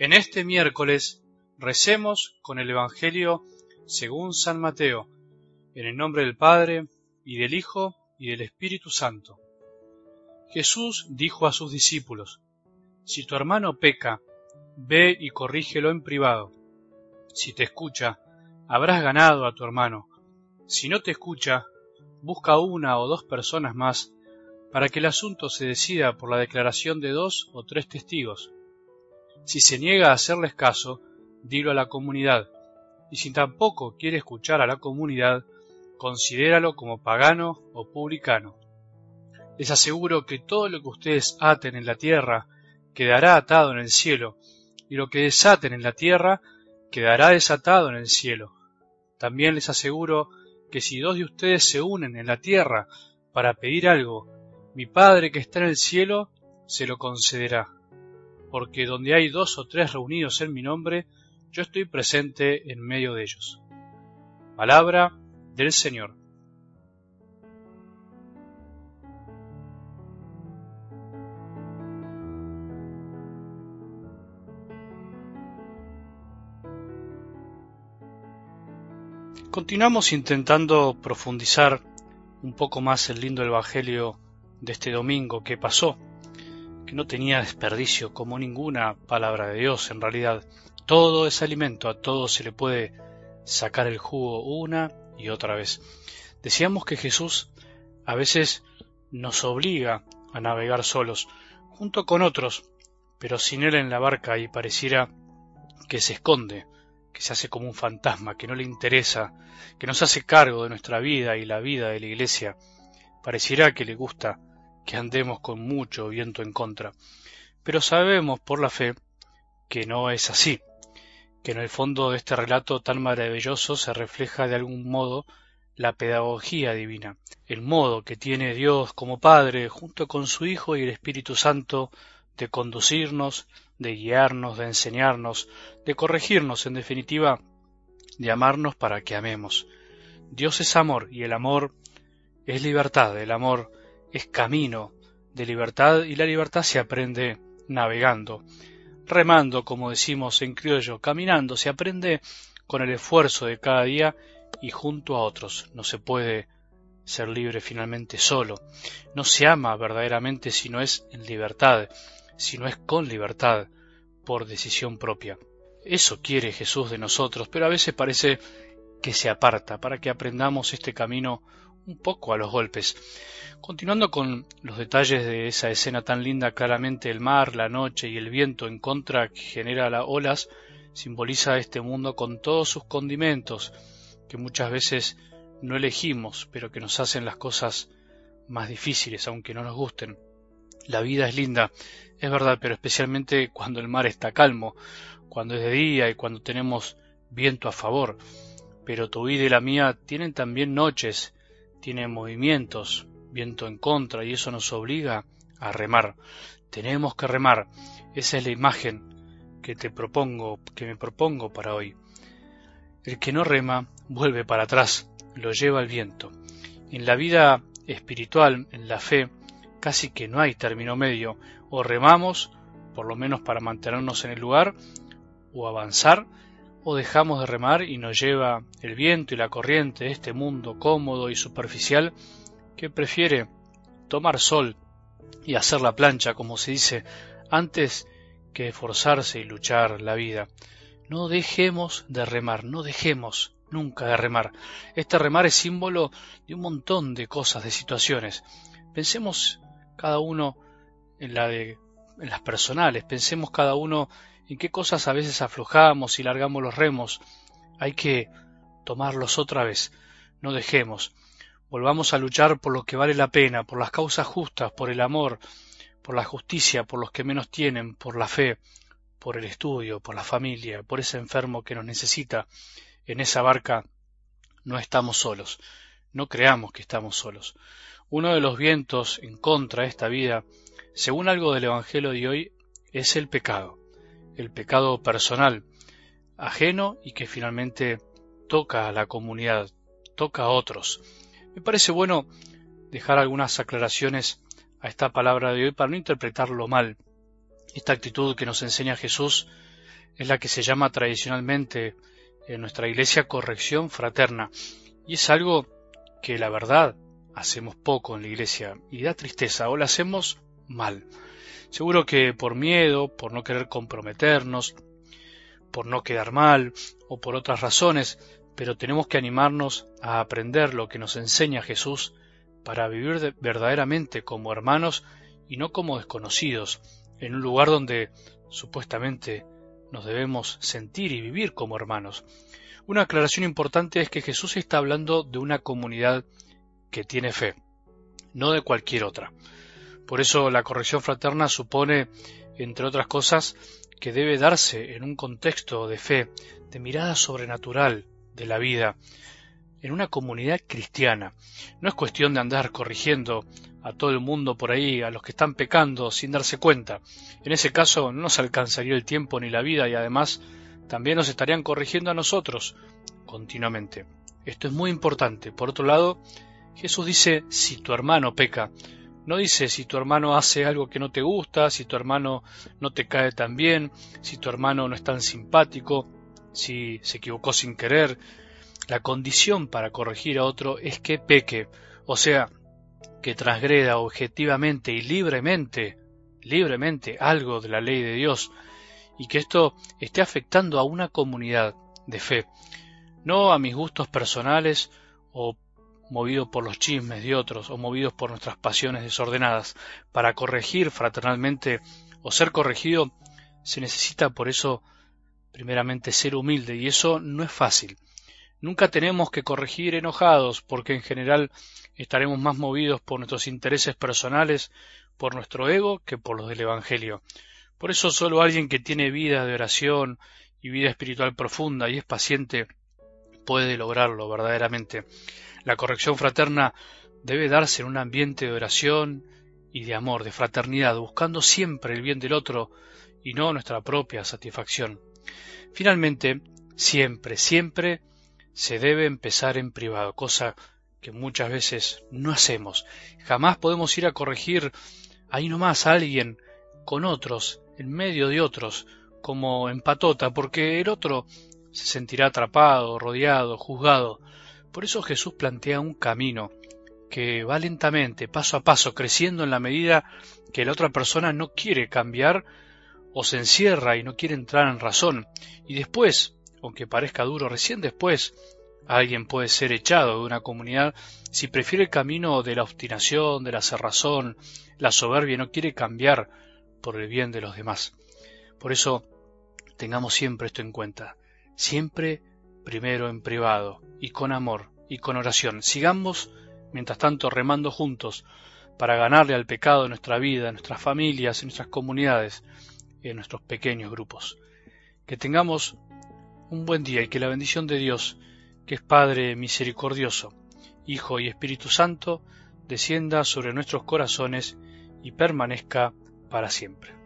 En este miércoles recemos con el Evangelio según San Mateo, en el nombre del Padre, y del Hijo, y del Espíritu Santo. Jesús dijo a sus discípulos, Si tu hermano peca, ve y corrígelo en privado. Si te escucha, habrás ganado a tu hermano. Si no te escucha, busca una o dos personas más para que el asunto se decida por la declaración de dos o tres testigos. Si se niega a hacerles caso, dilo a la comunidad, y si tampoco quiere escuchar a la comunidad, considéralo como pagano o publicano. Les aseguro que todo lo que ustedes aten en la tierra quedará atado en el cielo, y lo que desaten en la tierra quedará desatado en el cielo. También les aseguro que si dos de ustedes se unen en la tierra para pedir algo, mi Padre que está en el cielo se lo concederá porque donde hay dos o tres reunidos en mi nombre, yo estoy presente en medio de ellos. Palabra del Señor. Continuamos intentando profundizar un poco más el lindo Evangelio de este domingo que pasó que no tenía desperdicio como ninguna palabra de Dios en realidad. Todo es alimento, a todo se le puede sacar el jugo una y otra vez. Decíamos que Jesús a veces nos obliga a navegar solos, junto con otros, pero sin él en la barca y pareciera que se esconde, que se hace como un fantasma, que no le interesa, que nos hace cargo de nuestra vida y la vida de la iglesia. Pareciera que le gusta que andemos con mucho viento en contra. Pero sabemos por la fe que no es así, que en el fondo de este relato tan maravilloso se refleja de algún modo la pedagogía divina, el modo que tiene Dios como Padre junto con su Hijo y el Espíritu Santo de conducirnos, de guiarnos, de enseñarnos, de corregirnos, en definitiva, de amarnos para que amemos. Dios es amor y el amor es libertad, el amor es camino de libertad y la libertad se aprende navegando, remando, como decimos en criollo, caminando, se aprende con el esfuerzo de cada día y junto a otros. No se puede ser libre finalmente solo. No se ama verdaderamente si no es en libertad, si no es con libertad, por decisión propia. Eso quiere Jesús de nosotros, pero a veces parece que se aparta para que aprendamos este camino un poco a los golpes. Continuando con los detalles de esa escena tan linda, claramente el mar, la noche y el viento en contra que genera las olas simboliza este mundo con todos sus condimentos que muchas veces no elegimos, pero que nos hacen las cosas más difíciles, aunque no nos gusten. La vida es linda, es verdad, pero especialmente cuando el mar está calmo, cuando es de día y cuando tenemos viento a favor. Pero tu vida y la mía tienen también noches tiene movimientos, viento en contra, y eso nos obliga a remar. Tenemos que remar. Esa es la imagen que te propongo, que me propongo para hoy. El que no rema vuelve para atrás, lo lleva el viento. En la vida espiritual, en la fe, casi que no hay término medio. O remamos, por lo menos para mantenernos en el lugar, o avanzar, o dejamos de remar y nos lleva el viento y la corriente este mundo cómodo y superficial que prefiere tomar sol y hacer la plancha, como se dice, antes que esforzarse y luchar la vida. No dejemos de remar, no dejemos nunca de remar. Este remar es símbolo de un montón de cosas, de situaciones. Pensemos cada uno en la de en las personales, pensemos cada uno en qué cosas a veces aflojamos y largamos los remos. Hay que tomarlos otra vez. No dejemos. Volvamos a luchar por lo que vale la pena, por las causas justas, por el amor, por la justicia, por los que menos tienen, por la fe, por el estudio, por la familia, por ese enfermo que nos necesita. En esa barca no estamos solos. No creamos que estamos solos. Uno de los vientos en contra de esta vida, según algo del Evangelio de hoy, es el pecado el pecado personal, ajeno y que finalmente toca a la comunidad, toca a otros. Me parece bueno dejar algunas aclaraciones a esta palabra de hoy para no interpretarlo mal. Esta actitud que nos enseña Jesús es la que se llama tradicionalmente en nuestra iglesia corrección fraterna. Y es algo que la verdad hacemos poco en la iglesia y da tristeza o la hacemos mal. Seguro que por miedo, por no querer comprometernos, por no quedar mal o por otras razones, pero tenemos que animarnos a aprender lo que nos enseña Jesús para vivir verdaderamente como hermanos y no como desconocidos, en un lugar donde supuestamente nos debemos sentir y vivir como hermanos. Una aclaración importante es que Jesús está hablando de una comunidad que tiene fe, no de cualquier otra. Por eso la corrección fraterna supone, entre otras cosas, que debe darse en un contexto de fe, de mirada sobrenatural de la vida, en una comunidad cristiana. No es cuestión de andar corrigiendo a todo el mundo por ahí, a los que están pecando sin darse cuenta. En ese caso no nos alcanzaría el tiempo ni la vida y además también nos estarían corrigiendo a nosotros continuamente. Esto es muy importante. Por otro lado, Jesús dice si tu hermano peca. No dice si tu hermano hace algo que no te gusta, si tu hermano no te cae tan bien, si tu hermano no es tan simpático, si se equivocó sin querer. La condición para corregir a otro es que peque, o sea, que transgreda objetivamente y libremente, libremente algo de la ley de Dios, y que esto esté afectando a una comunidad de fe, no a mis gustos personales o movidos por los chismes de otros o movidos por nuestras pasiones desordenadas. Para corregir fraternalmente o ser corregido se necesita por eso primeramente ser humilde y eso no es fácil. Nunca tenemos que corregir enojados porque en general estaremos más movidos por nuestros intereses personales, por nuestro ego, que por los del Evangelio. Por eso solo alguien que tiene vida de oración y vida espiritual profunda y es paciente puede lograrlo verdaderamente. La corrección fraterna debe darse en un ambiente de oración y de amor, de fraternidad, buscando siempre el bien del otro y no nuestra propia satisfacción. Finalmente, siempre, siempre se debe empezar en privado, cosa que muchas veces no hacemos. Jamás podemos ir a corregir ahí nomás a alguien con otros, en medio de otros, como en patota, porque el otro se sentirá atrapado, rodeado, juzgado. Por eso Jesús plantea un camino que va lentamente, paso a paso, creciendo en la medida que la otra persona no quiere cambiar o se encierra y no quiere entrar en razón. Y después, aunque parezca duro, recién después alguien puede ser echado de una comunidad si prefiere el camino de la obstinación, de la cerrazón, la soberbia y no quiere cambiar por el bien de los demás. Por eso tengamos siempre esto en cuenta, siempre primero en privado y con amor y con oración. Sigamos, mientras tanto, remando juntos para ganarle al pecado en nuestra vida, en nuestras familias, en nuestras comunidades, en nuestros pequeños grupos. Que tengamos un buen día y que la bendición de Dios, que es Padre misericordioso, Hijo y Espíritu Santo, descienda sobre nuestros corazones y permanezca para siempre.